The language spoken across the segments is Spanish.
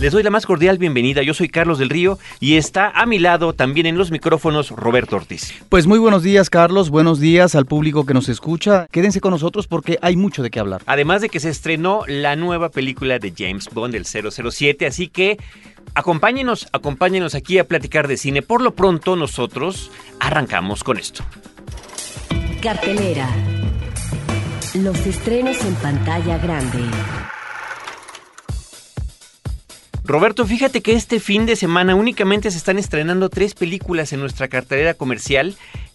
Les doy la más cordial bienvenida. Yo soy Carlos del Río y está a mi lado también en los micrófonos Roberto Ortiz. Pues muy buenos días, Carlos. Buenos días al público que nos escucha. Quédense con nosotros porque hay mucho de qué hablar. Además de que se estrenó la nueva película de James Bond, el 007, así que acompáñenos, acompáñenos aquí a platicar de cine. Por lo pronto nosotros arrancamos con esto. Cartelera. Los estrenos en pantalla grande. Roberto, fíjate que este fin de semana únicamente se están estrenando tres películas en nuestra cartelera comercial,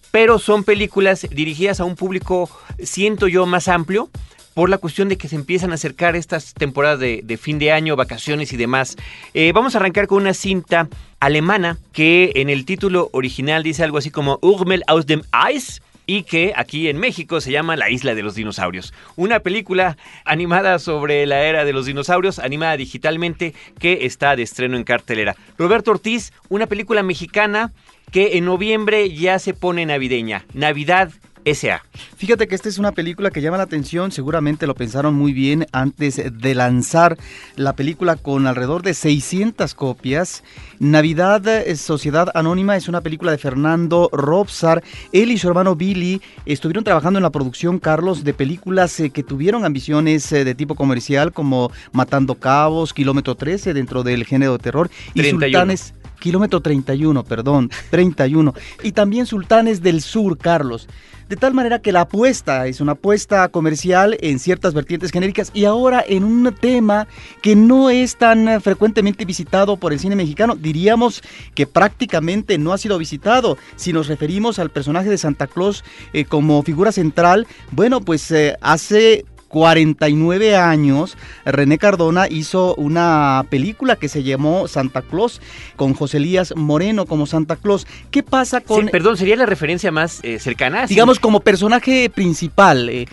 pero son películas dirigidas a un público, siento yo, más amplio por la cuestión de que se empiezan a acercar estas temporadas de, fin de año, vacaciones y demás. Eh, vamos a arrancar con una cinta alemana que en el título original dice algo así como Urmel aus dem Eis y que aquí en México se llama La Isla de los Dinosaurios. Una película animada sobre la era de los dinosaurios, animada digitalmente, que está de estreno en cartelera. Roberto Ortiz, una película mexicana que en noviembre ya se pone navideña. Navidad S.A. Fíjate que esta es una película que llama la atención, seguramente lo pensaron muy bien antes de lanzar la película con alrededor de 600 copias. Navidad, eh, Sociedad Anónima es una película de Fernando Robsar. Él y su hermano Billy estuvieron trabajando en la producción, Carlos, de películas eh, que tuvieron ambiciones eh, de tipo comercial como Matando Cabos, Kilómetro 13 dentro del género de terror y Sultanes kilómetro 31, perdón, 31. Y también Sultanes del Sur, Carlos. De tal manera que la apuesta es una apuesta comercial en ciertas vertientes genéricas y ahora en un tema que no es tan frecuentemente visitado por el cine mexicano, diríamos que prácticamente no ha sido visitado. Si nos referimos al personaje de Santa Claus eh, como figura central, bueno, pues eh, hace 49 años, René Cardona hizo una película que se llamó Santa Claus con José Elías Moreno como Santa Claus. ¿Qué pasa con... perdón, sería la referencia más eh, cercana. Digamos como personaje principal. Eh,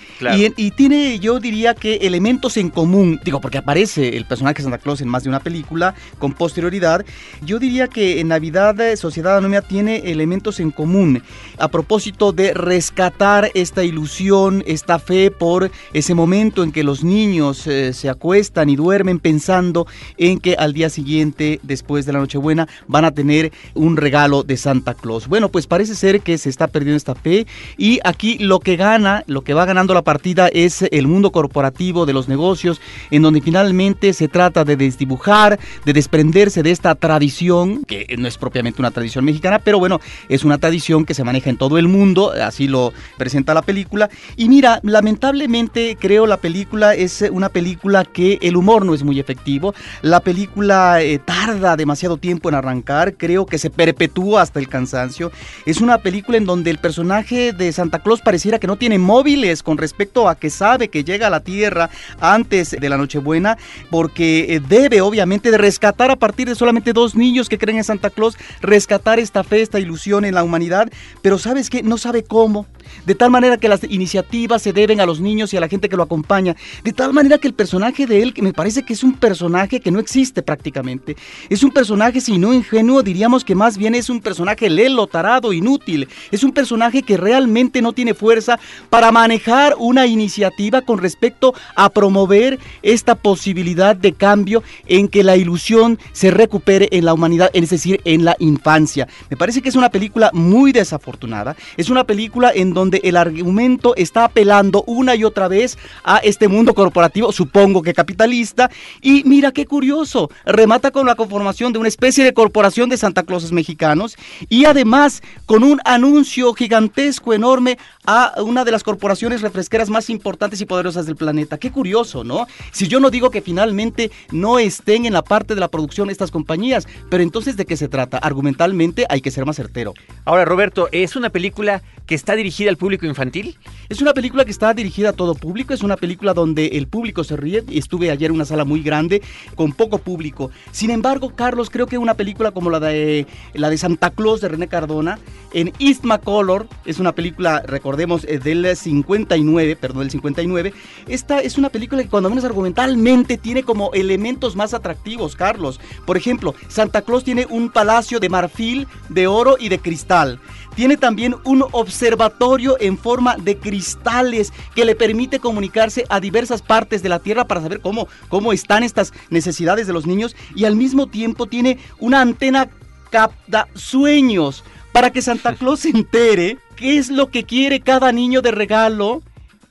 y, tiene, yo diría que elementos en común, digo, porque aparece el personaje de Santa Claus en más de una película con posterioridad. Yo diría que en Navidad eh, Sociedad Anónima tiene elementos en común a propósito de rescatar esta ilusión, esta fe por ese momento en que los niños eh, se acuestan y duermen pensando en que al día siguiente, después de la Nochebuena, van a tener un regalo de Santa Claus. Bueno, pues parece ser que se está perdiendo esta fe y aquí lo que gana, lo que va ganando la partida es el mundo corporativo de los negocios, en donde finalmente se trata de desdibujar, de desprenderse de esta tradición, que no es propiamente una tradición mexicana, pero bueno, es una tradición que se maneja en todo el mundo, así lo presenta la película. Y mira, lamentablemente creo la película es eh, una película que el humor no es muy efectivo. La película eh, tarda demasiado tiempo en arrancar, creo que se perpetúa hasta el cansancio. Es una película en donde el personaje de Santa Claus pareciera que no tiene móviles con respecto a que sabe que llega a la Tierra antes de la Nochebuena, porque eh, debe obviamente rescatar a partir de solamente dos niños que creen en Santa Claus, rescatar esta fe, esta ilusión en la humanidad, pero sabes que no sabe cómo. De tal manera que las iniciativas se deben a los niños y a la gente que lo acompaña. De tal manera que el personaje de él, que me parece que es un personaje que no existe prácticamente, es un personaje, si no ingenuo, diríamos que más bien es un personaje lelo, tarado, inútil. Es un personaje que realmente no tiene fuerza para manejar una iniciativa con respecto a promover esta posibilidad de cambio en que la ilusión se recupere en la humanidad, es decir, en la infancia. Me parece que es una película muy desafortunada. Es una película en donde el argumento está apelando una y otra vez a este mundo corporativo, supongo que capitalista, y mira qué curioso, remata con la conformación de una especie de corporación de Santa Clauses mexicanos y además con un anuncio gigantesco, enorme a una de las corporaciones refresqueras más importantes y poderosas del planeta. Qué curioso, ¿no? Si yo no digo que finalmente no estén en la parte de la producción estas compañías, pero entonces ¿de qué se trata? Argumentalmente hay que ser más certero. Ahora, Roberto, ¿es una película que está dirigida al público infantil? Es una película que está dirigida a todo público, es una película donde el público se ríe. Estuve ayer en una sala muy grande con poco público. Sin embargo, Carlos, creo que una película como la de, la de Santa Claus de René Cardona, en East McColor, es una película, recordemos, eh, del 59, perdón, del 59. Esta es una película que cuando menos argumentalmente tiene como elementos más atractivos, Carlos. Por ejemplo, Santa Claus tiene un palacio de marfil, de oro y de cristal. Tiene también un observatorio en forma de cristales que le permite comunicarse a diversas partes de la Tierra para saber cómo, cómo están estas necesidades de los niños y al mismo tiempo tiene una antena capta sueños. Para que Santa Claus se entere qué es lo que quiere cada niño de regalo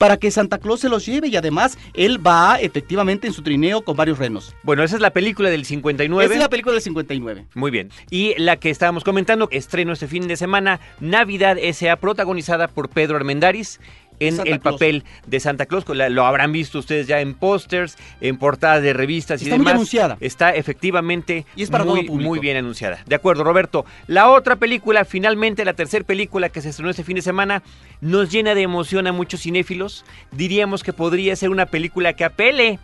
para que Santa Claus se los lleve y además él va efectivamente en su trineo con varios renos. Bueno, esa es la película del 59. Esa es la película del 59. Muy bien. Y la que estábamos comentando, estreno este fin de semana, Navidad S.A., protagonizada por Pedro Armendáriz en el papel de Santa Claus. Lo habrán visto ustedes ya en pósters, en portadas de revistas y demás. Está muy anunciada. Está efectivamente y es para muy, muy bien anunciada. De acuerdo, Roberto. La otra película, finalmente la tercera película que se estrenó este fin de semana, nos llena de emoción a muchos cinéfilos. Diríamos que podría ser una película que apele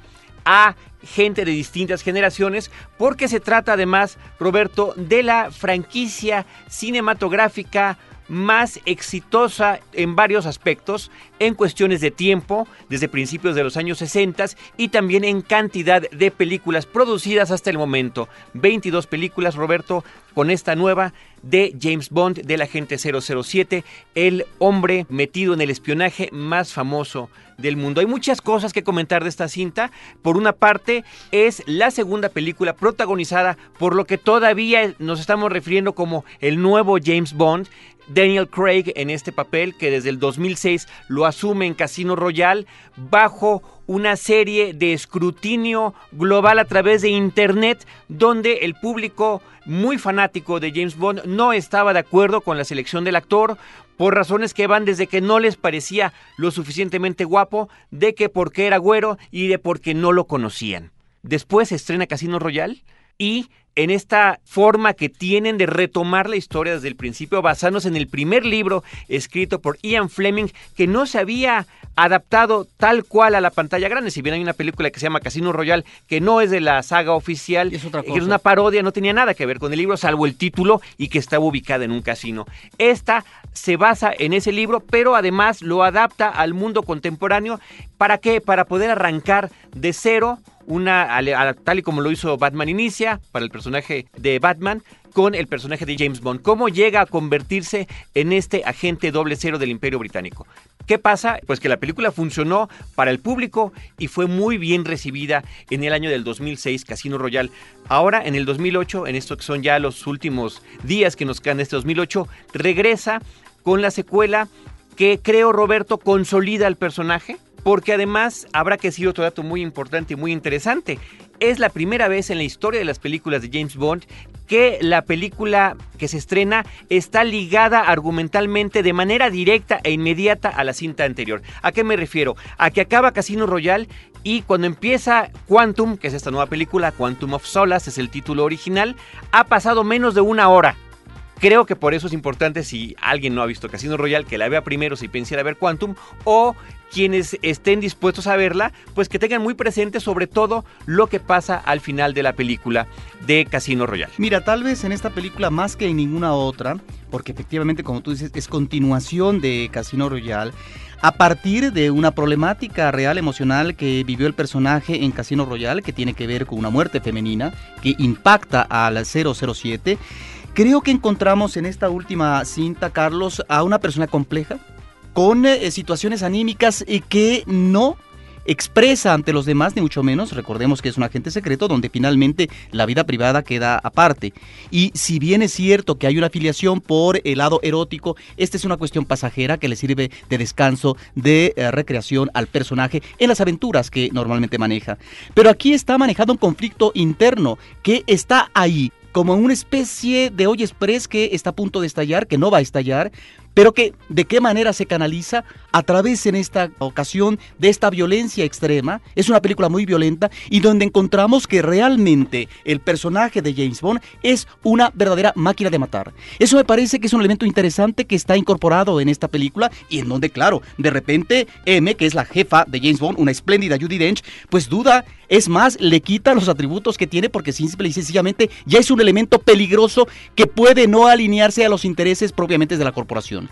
a gente de distintas generaciones, porque se trata además, Roberto, de la franquicia cinematográfica más exitosa en varios aspectos, en cuestiones de tiempo, desde principios de los años 60 y también en cantidad de películas producidas hasta el momento. 22 películas, Roberto, con esta nueva de James Bond, del agente 007, el hombre metido en el espionaje más famoso del mundo. Hay muchas cosas que comentar de esta cinta. Por una parte, es la segunda película protagonizada por lo que todavía nos estamos refiriendo como el nuevo James Bond. Daniel Craig en este papel que desde el 2006 lo asume en Casino Royale bajo una serie de escrutinio global a través de Internet donde el público muy fanático de James Bond no estaba de acuerdo con la selección del actor por razones que van desde que no les parecía lo suficientemente guapo, de que porque era güero y de porque no lo conocían. Después se estrena Casino Royale y en esta forma que tienen de retomar la historia desde el principio, basándose en el primer libro escrito por Ian Fleming, que no se había adaptado tal cual a la pantalla grande. Si bien hay una película que se llama Casino Royale, que no es de la saga oficial, es otra que es una parodia, no tenía nada que ver con el libro, salvo el título y que estaba ubicada en un casino. Esta se basa en ese libro, pero además lo adapta al mundo contemporáneo. ¿Para qué? Para poder arrancar de cero una, tal y como lo hizo Batman Inicia para el personaje de Batman, con el personaje de James Bond. ¿Cómo llega a convertirse en este agente doble cero del Imperio Británico? ¿Qué pasa? Pues que la película funcionó para el público y fue muy bien recibida en el año del 2006, Casino Royale. Ahora, en el 2008, en esto que son ya los últimos días que nos quedan de este 2008, regresa con la secuela que creo, Roberto, consolida al personaje porque además habrá que decir otro dato muy importante y muy interesante. Es la primera vez en la historia de las películas de James Bond que la película que se estrena está ligada argumentalmente de manera directa e inmediata a la cinta anterior. ¿A qué me refiero? A que acaba Casino Royale y cuando empieza Quantum, que es esta nueva película, Quantum of Solace es el título original, ha pasado menos de una hora. Creo que por eso es importante si alguien no ha visto Casino Royale que la vea primero si piensa ver Quantum o quienes estén dispuestos a verla, pues que tengan muy presente sobre todo lo que pasa al final de la película de Casino Royale. Mira, tal vez en esta película más que en ninguna otra, porque efectivamente como tú dices es continuación de Casino Royale, a partir de una problemática real emocional que vivió el personaje en Casino Royale, que tiene que ver con una muerte femenina, que impacta al 007 Creo que encontramos en esta última cinta, Carlos, a una persona compleja, con eh, situaciones anímicas y que no expresa ante los demás, ni mucho menos. Recordemos que es un agente secreto donde finalmente la vida privada queda aparte. Y si bien es cierto que hay una afiliación por el lado erótico, esta es una cuestión pasajera que le sirve de descanso, de eh, recreación al personaje en las aventuras que normalmente maneja. Pero aquí está manejado un conflicto interno que está ahí como una especie de hoy express que está a punto de estallar, que no va a estallar, pero que de qué manera se canaliza a través en esta ocasión de esta violencia extrema. Es una película muy violenta y donde encontramos que realmente el personaje de James Bond es una verdadera máquina de matar. Eso me parece que es un elemento interesante que está incorporado en esta película y en donde, claro, de repente M, que es la jefa de James Bond, una espléndida Judy Dench, pues duda, es más, le quita los atributos que tiene porque simple y sencillamente ya es un elemento peligroso que puede no alinearse a los intereses propiamente de la corporación.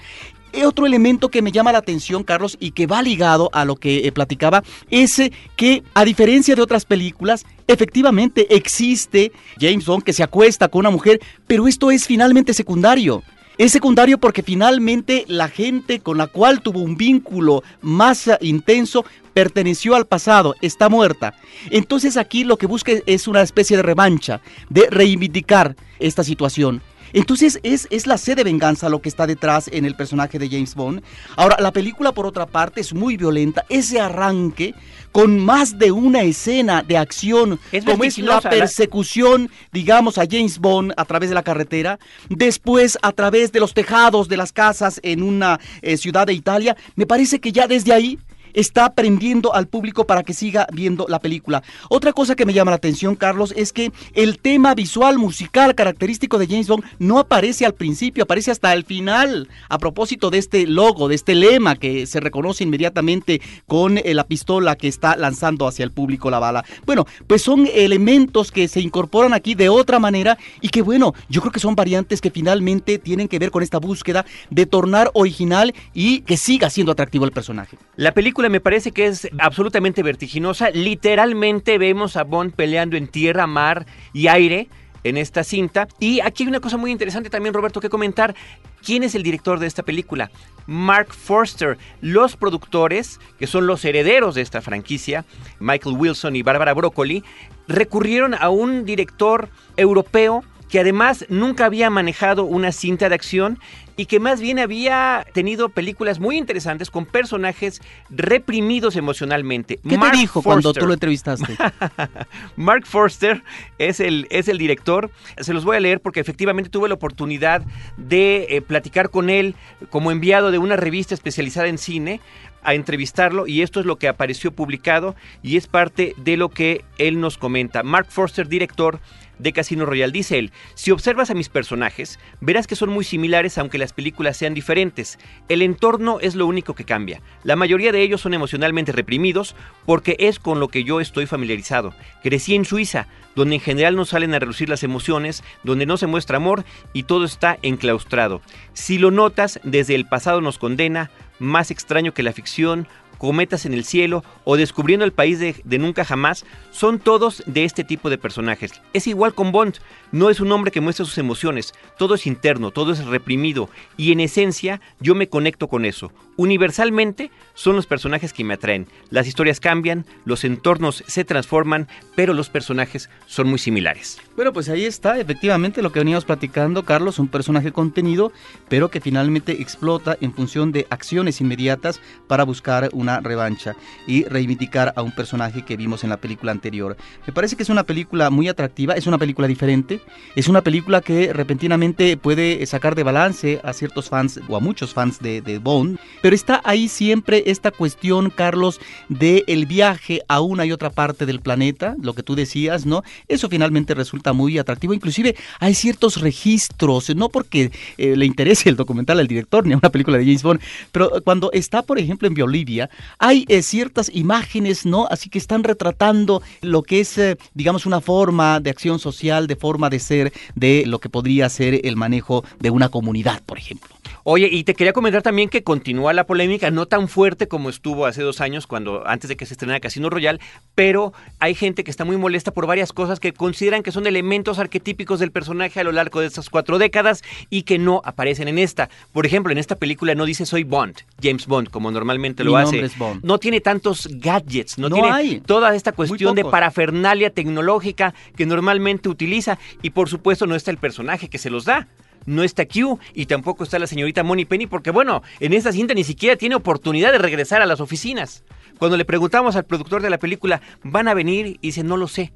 Otro elemento que me llama la atención, Carlos, y que va ligado a lo que eh, platicaba, es eh, que a diferencia de otras películas, efectivamente existe James Bond que se acuesta con una mujer, pero esto es finalmente secundario. Es secundario porque finalmente la gente con la cual tuvo un vínculo más eh, intenso perteneció al pasado, está muerta. Entonces aquí lo que busca es una especie de revancha, de reivindicar esta situación. Entonces es, es la sed de venganza lo que está detrás en el personaje de James Bond. Ahora, la película por otra parte es muy violenta. Ese arranque con más de una escena de acción, como es la persecución, digamos, a James Bond a través de la carretera, después a través de los tejados de las casas en una eh, ciudad de Italia, me parece que ya desde ahí está prendiendo al público para que siga viendo la película. Otra cosa que me llama la atención, Carlos, es que el tema visual musical característico de James Bond no aparece al principio, aparece hasta el final, a propósito de este logo, de este lema que se reconoce inmediatamente con eh, la pistola que está lanzando hacia el público la bala. Bueno, pues son elementos que se incorporan aquí de otra manera y que bueno, yo creo que son variantes que finalmente tienen que ver con esta búsqueda de tornar original y que siga siendo atractivo el personaje. La película me parece que es absolutamente vertiginosa. Literalmente vemos a Bond peleando en tierra, mar y aire en esta cinta. Y aquí hay una cosa muy interesante también, Roberto, que comentar. ¿Quién es el director de esta película? Mark Forster. Los productores, que son los herederos de esta franquicia, Michael Wilson y Barbara Broccoli, recurrieron a un director europeo que además nunca había manejado una cinta de acción y que más bien había tenido películas muy interesantes con personajes reprimidos emocionalmente. ¿Qué te dijo cuando tú lo entrevistaste? Mark Forster es el, es el director. Se los voy a leer porque efectivamente tuve la oportunidad de eh, platicar con él como enviado de una revista especializada en cine a entrevistarlo y esto es lo que apareció publicado y es parte de lo que él nos comenta. Mark Forster, director de Casino Royale. Dice él, si observas a mis personajes, verás que son muy similares aunque las películas sean diferentes. El entorno es lo único que cambia. La mayoría de ellos son emocionalmente reprimidos porque es con lo que yo estoy familiarizado. Crecí en Suiza, donde en general no salen a reducir las emociones, donde no se muestra amor y todo está enclaustrado. Si lo notas, desde el pasado nos condena, más extraño que la ficción, Cometas en el cielo o Descubriendo el país de, nunca jamás, son todos de este tipo de personajes. Es igual con Bond, no es un hombre que muestra sus emociones, todo es interno, todo es reprimido y en esencia yo me conecto con eso. Universalmente son los personajes que me atraen. Las historias cambian, los entornos se transforman, pero los personajes son muy similares. Bueno, pues ahí está efectivamente lo que veníamos platicando, Carlos, un personaje contenido, pero que finalmente explota en función de acciones inmediatas para buscar una revancha y reivindicar a un personaje que vimos en la película anterior. Me parece que es una película muy atractiva, es una película diferente, es una película que repentinamente puede sacar de balance a ciertos fans o a muchos fans de, de Bond, pero está ahí siempre esta cuestión, Carlos, de el viaje a una y otra parte del planeta, lo que tú decías, ¿no? Eso finalmente resulta muy atractivo. Inclusive hay ciertos registros, no porque eh, le interese el documental al director ni a una película de James Bond, pero cuando está, por ejemplo, en Bolivia, hay eh, ciertas imágenes, ¿no? Así que están retratando lo que es, eh, digamos, una forma de acción social, de forma de ser, de lo que podría ser el manejo de una comunidad, por ejemplo. Oye, y te quería comentar también que continúa la polémica, no tan fuerte como estuvo hace dos años, cuando antes de que se estrenara Casino Royal, pero hay gente que está muy molesta por varias cosas que consideran que son elementos arquetípicos del personaje a lo largo de estas cuatro décadas y que no aparecen en esta. Por ejemplo, en esta película no dice soy Bond, James Bond, como normalmente lo hace. No tiene tantos gadgets, no, tiene toda esta cuestión de parafernalia tecnológica que normalmente utiliza y por supuesto no está el personaje que se los da no está Q y tampoco está la señorita Moni Penny porque bueno, en esta cinta ni siquiera tiene oportunidad de regresar a las oficinas. Cuando le preguntamos al productor de la película, ¿van a venir? Y dice, no lo sé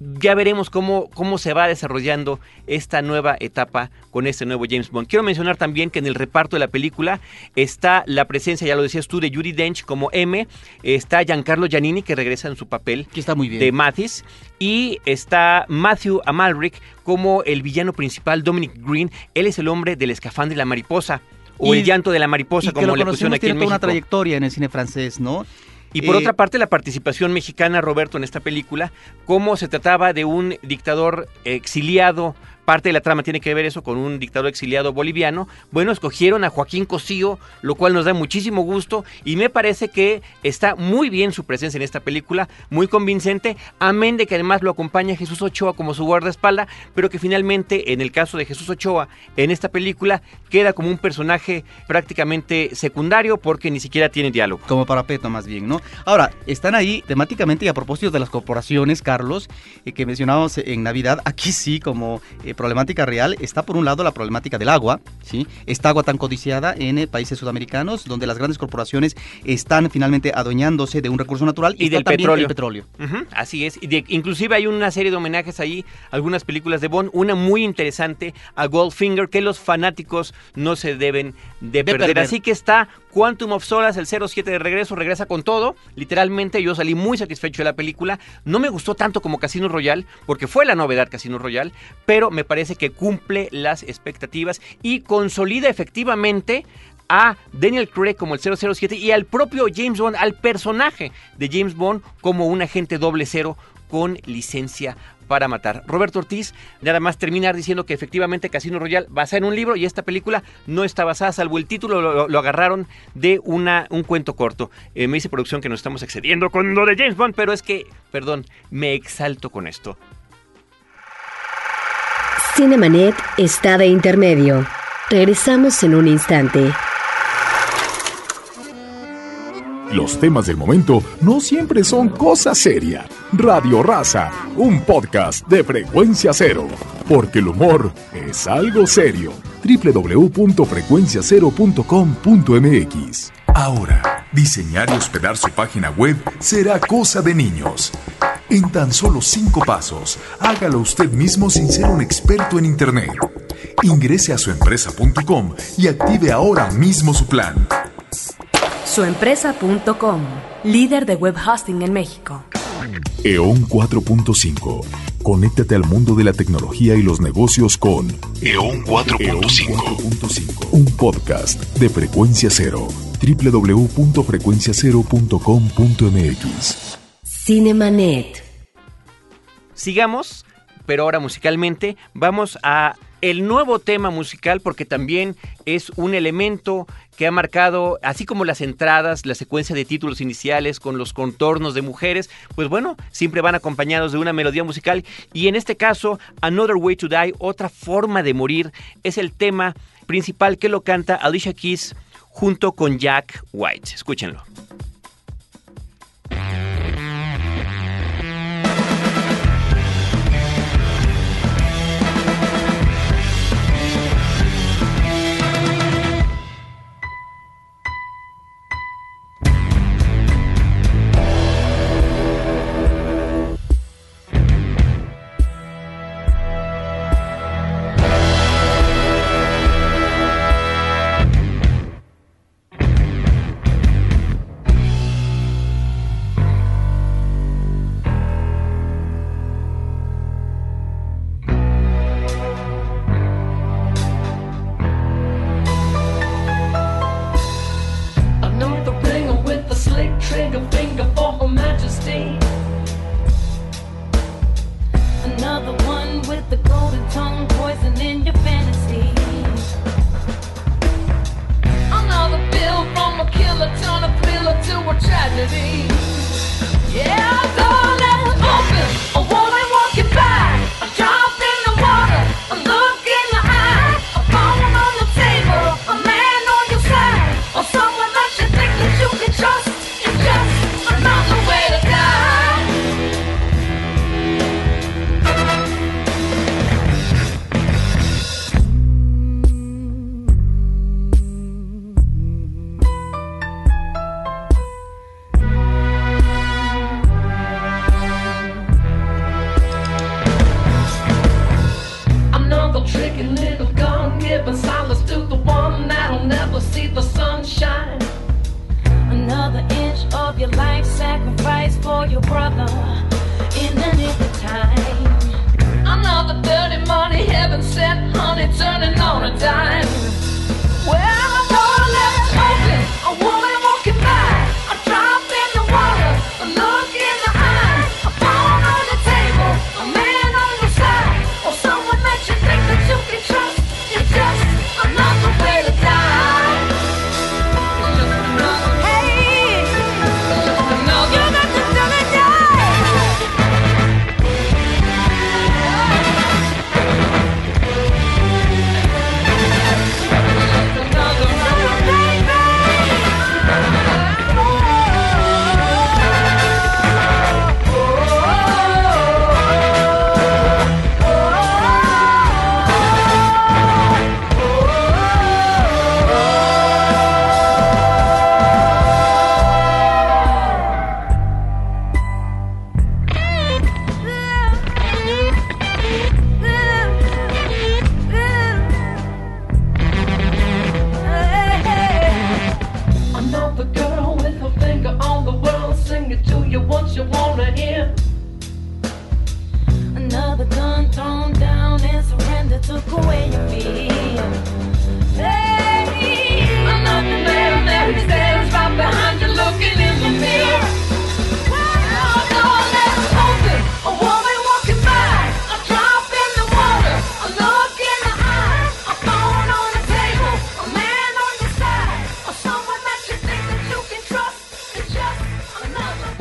ya veremos cómo, cómo se va desarrollando esta nueva etapa con este nuevo James Bond. Quiero mencionar también que en el reparto de la película está la presencia, ya lo decías tú, de Yuri Dench como M, está Giancarlo Giannini que regresa en su papel que está muy bien. de Mathis y está Matthew Amalric como el villano principal, Dominic Green. Él es el hombre del escafandro y la mariposa o el llanto de la mariposa, como lo le pusieron aquí tiene una trayectoria en el cine francés, ¿no? Y por eh, otra parte, la participación mexicana, Roberto, en esta película, cómo se trataba de un dictador exiliado parte de la trama tiene que ver eso con un dictador exiliado boliviano. Bueno, escogieron a Joaquín Cosío, lo cual nos da muchísimo gusto y me parece que está muy bien su presencia en esta película, muy convincente, amén de que además lo acompaña Jesús Ochoa como su guardaespalda, pero que finalmente en el caso de Jesús Ochoa en esta película queda como un personaje prácticamente secundario porque ni siquiera tiene diálogo. Como parapeto más bien, ¿no? Ahora, están ahí temáticamente y a propósito de las corporaciones, Carlos, eh, que mencionábamos en Navidad, aquí sí como... Eh, problemática real está por un lado la problemática del agua, ¿sí? Esta agua tan codiciada en eh, países sudamericanos donde las grandes corporaciones están finalmente adueñándose de un recurso natural y, del petróleo. El petróleo. Así es. Y inclusive hay una serie de homenajes ahí, algunas películas de Bond, una muy interesante a Goldfinger que los fanáticos no se deben de, de perder. Así que está Quantum of Solas el 07 de regreso, regresa con todo. Literalmente yo salí muy satisfecho de la película. No me gustó tanto como Casino Royale, porque fue la novedad Casino Royal pero me parece que cumple las expectativas y consolida efectivamente a Daniel Craig como el 007 y al propio James Bond, al personaje de James Bond como un agente doble cero con licencia para matar. Roberto Ortiz, nada más terminar diciendo que efectivamente Casino Royale basada en un libro y esta película no está basada, salvo el título, lo, agarraron de una, un cuento corto. Eh, me dice producción que nos estamos excediendo con lo de James Bond, pero es que, perdón, me exalto con esto. Cinemanet está de intermedio. Regresamos en un instante. Los temas del momento no siempre son cosa seria. Radio Raza, un podcast de frecuencia cero. Porque el humor es algo serio. www.frecuenciacero.com.mx Ahora, diseñar y hospedar su página web será cosa de niños. En tan solo cinco pasos, hágalo usted mismo sin ser un experto en Internet. Ingrese a suempresa.com y active ahora mismo su plan. Suempresa.com, líder de web hosting en México. EON 4.5. Conéctate al mundo de la tecnología y los negocios con EON 4.5. Un podcast de frecuencia cero www.frecuenciacero.com.mx. Cinemanet. Sigamos, pero ahora musicalmente vamos a el nuevo tema musical porque también es un elemento que ha marcado, así como las entradas, la secuencia de títulos iniciales con los contornos de mujeres, pues bueno, siempre van acompañados de una melodía musical y en este caso, Another Way to Die, otra forma de morir, es el tema principal que lo canta Alicia Keys junto con Jack White. Escúchenlo.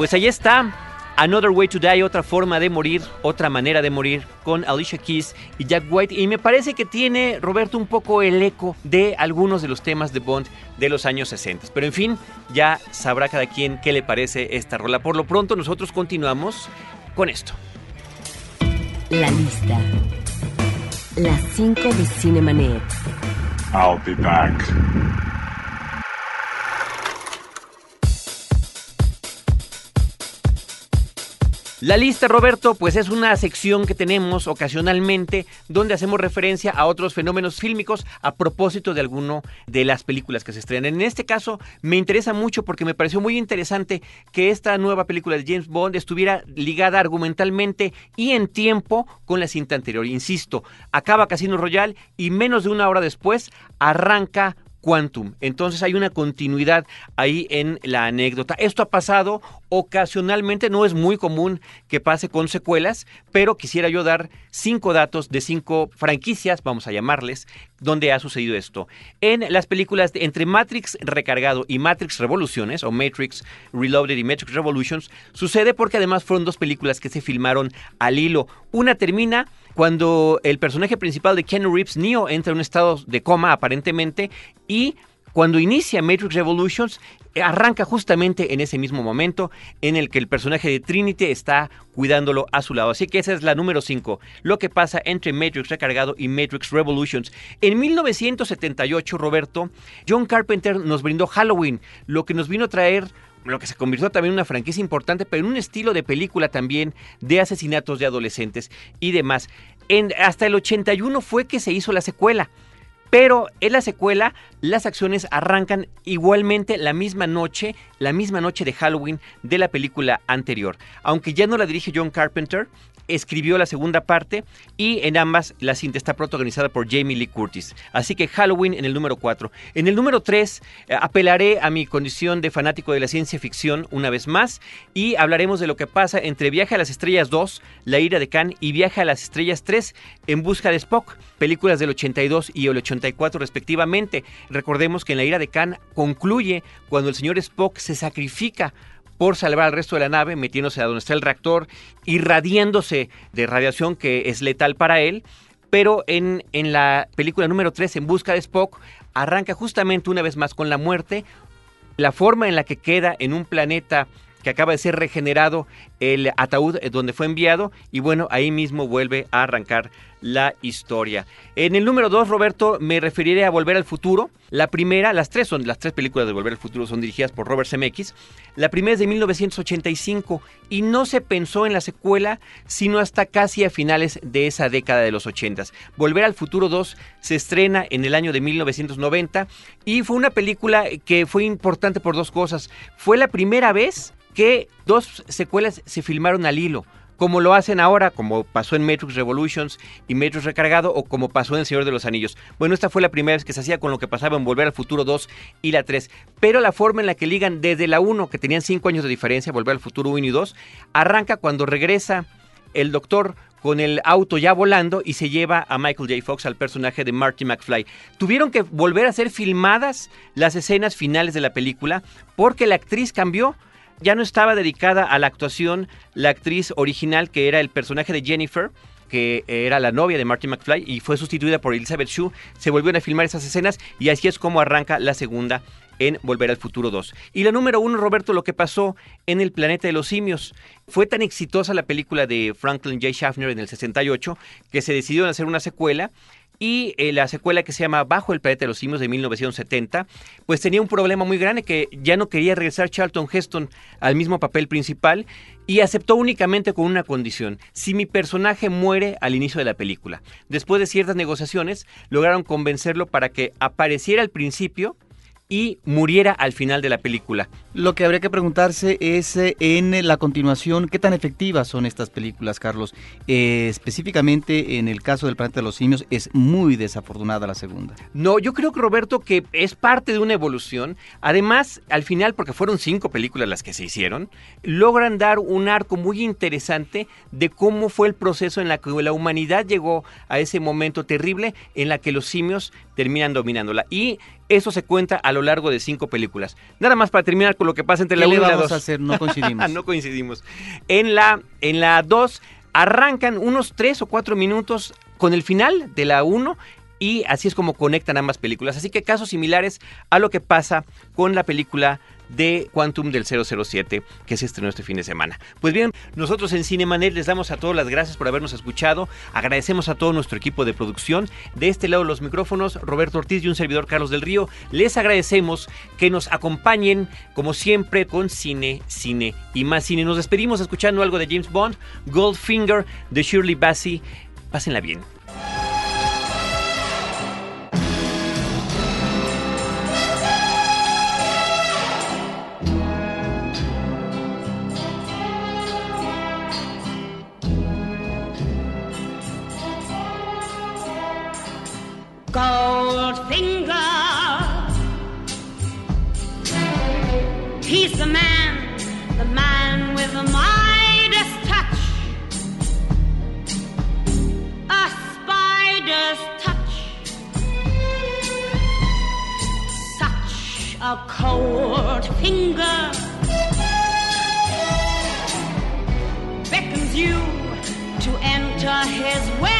Pues ahí está. Another Way to Die, otra forma de morir, otra manera de morir, con Alicia Keys y Jack White. Y me parece que tiene, Roberto, un poco el eco de algunos de los temas de Bond de los años 60. Pero en fin, ya sabrá cada quien qué le parece esta rola. Por lo pronto, nosotros continuamos con esto. La lista. Las 5 de Cinemanet. I'll be back. La lista, Roberto, pues es una sección que tenemos ocasionalmente donde hacemos referencia a otros fenómenos fílmicos a propósito de alguno de las películas que se estrenan. En este caso me interesa mucho porque me pareció muy interesante que esta nueva película de James Bond estuviera ligada argumentalmente y en tiempo con la cinta anterior. Insisto, acaba Casino Royale y menos de una hora después arranca Quantum. Entonces hay una continuidad ahí en la anécdota. Esto ha pasado ocasionalmente, no es muy común que pase con secuelas, pero quisiera yo dar cinco datos de cinco franquicias, vamos a llamarles, donde ha sucedido esto. En las películas de, entre Matrix Recargado y Matrix Revoluciones, o Matrix Reloaded y Matrix Revolutions, sucede porque además fueron dos películas que se filmaron al hilo. Una termina cuando el personaje principal de Keanu Reeves, Neo, entra en un estado de coma aparentemente y cuando inicia Matrix Revolutions, arranca justamente en ese mismo momento en el que el personaje de Trinity está cuidándolo a su lado. Así que esa es la número 5, lo que pasa entre Matrix Recargado y Matrix Revolutions. En 1978, Roberto, John Carpenter nos brindó Halloween, lo que nos vino a traer lo que se convirtió también en una franquicia importante, pero en un estilo de película también de asesinatos de adolescentes y demás. Hasta el 81 fue que se hizo la secuela. Pero en la secuela, las acciones arrancan igualmente la misma noche, la misma noche de Halloween de la película anterior. Aunque ya no la dirige John Carpenter, escribió la segunda parte y en ambas la cinta está protagonizada por Jamie Lee Curtis. Así que Halloween en el número 4. En el número 3 eh, apelaré a mi condición de fanático de la ciencia ficción una vez más y hablaremos de lo que pasa entre Viaje a las Estrellas 2, La ira de Khan y Viaje a las Estrellas 3, En busca de Spock, películas del 82 y el 84 respectivamente. Recordemos que en La ira de Khan concluye cuando el señor Spock se sacrifica por salvar al resto de la nave, metiéndose a donde está el reactor, irradiándose de radiación que es letal para él. Pero en, en la película número 3, En Busca de Spock, arranca justamente una vez más con la muerte, la forma en la que queda en un planeta que acaba de ser regenerado el ataúd donde fue enviado y bueno, ahí mismo vuelve a arrancar la historia. En el número 2, Roberto, me referiré a Volver al Futuro. La primera, las tres son, las tres películas de Volver al Futuro son dirigidas por Robert Zemeckis. La primera es de 1985 y no se pensó en la secuela sino hasta casi a finales de esa década de los 80. Volver al Futuro 2 se estrena en el año de 1990 y fue una película que fue importante por dos cosas. Fue la primera vez que dos secuelas se filmaron al hilo como lo hacen ahora, como pasó en Matrix Revolutions y Matrix Recargado, o como pasó en El Señor de los Anillos. Bueno, esta fue la primera vez que se hacía con lo que pasaba en Volver al Futuro 2 y la 3. Pero la forma en la que ligan desde la 1, que tenían 5 años de diferencia, Volver al Futuro 1 y 2, arranca cuando regresa el doctor con el auto ya volando y se lleva a Michael J. Fox, al personaje de Marty McFly. Tuvieron que volver a ser filmadas las escenas finales de la película porque la actriz cambió ya no estaba dedicada a la actuación la actriz original que era el personaje de Jennifer que era la novia de Marty McFly y fue sustituida por Elizabeth Shue. Se volvieron a filmar esas escenas y así es como arranca la segunda en Volver al Futuro 2. Y la número uno, Roberto, lo que pasó en el planeta de los simios. Fue tan exitosa la película de Franklin J. Schaffner en el 68 que se decidió hacer una secuela y eh, la secuela que se llama Bajo el planeta de los simios de 1970, pues tenía un problema muy grande que ya no quería regresar Charlton Heston al mismo papel principal y aceptó únicamente con una condición, si mi personaje muere al inicio de la película. Después de ciertas negociaciones, lograron convencerlo para que apareciera al principio y muriera al final de la película. Lo que habría que preguntarse es eh, en la continuación, ¿qué tan efectivas son estas películas, Carlos? Eh, específicamente en el caso del planeta de los simios, es muy desafortunada la segunda. No, yo creo que Roberto que es parte de una evolución. Además, al final, porque fueron cinco películas las que se hicieron, logran dar un arco muy interesante de cómo fue el proceso en la que la humanidad llegó a ese momento terrible en la que los simios terminan dominándola. Y eso se cuenta a lo largo de cinco películas. Nada más para terminar con lo que pasa entre la 1 y la 2. a hacer? No coincidimos. no coincidimos. En la en la 2 arrancan unos 3 o 4 minutos con el final de la 1 y así es como conectan ambas películas. Así que casos similares a lo que pasa con la película de Quantum del 007 que se estrenó este fin de semana. Pues bien, nosotros en Cinemanet les damos a todos las gracias por habernos escuchado. Agradecemos a todo nuestro equipo de producción. De este lado los micrófonos, Roberto Ortiz y un servidor Carlos del Río. Les agradecemos que nos acompañen como siempre con cine, cine y más cine. Nos despedimos escuchando algo de James Bond, Goldfinger de Shirley Bassey. Pásenla bien. Goldfinger. He's the man, the man with the Midas touch. A spider's touch. Such a cold finger. Beckons you to enter his web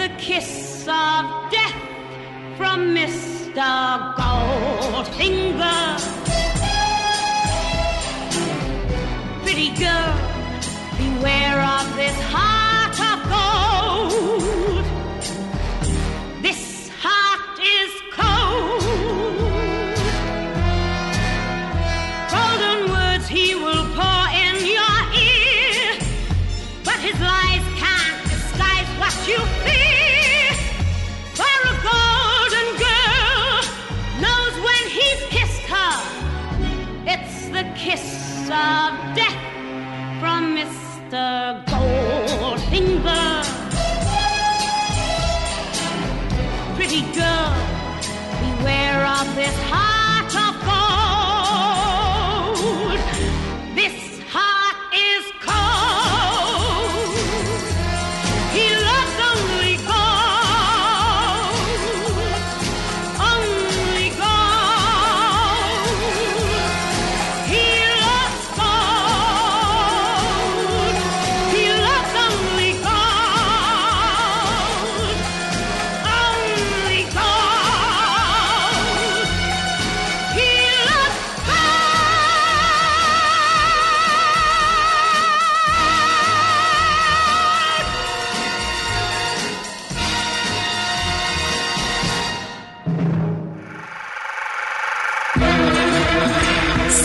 the kiss of death from Mr. Goldfinger. pretty girl,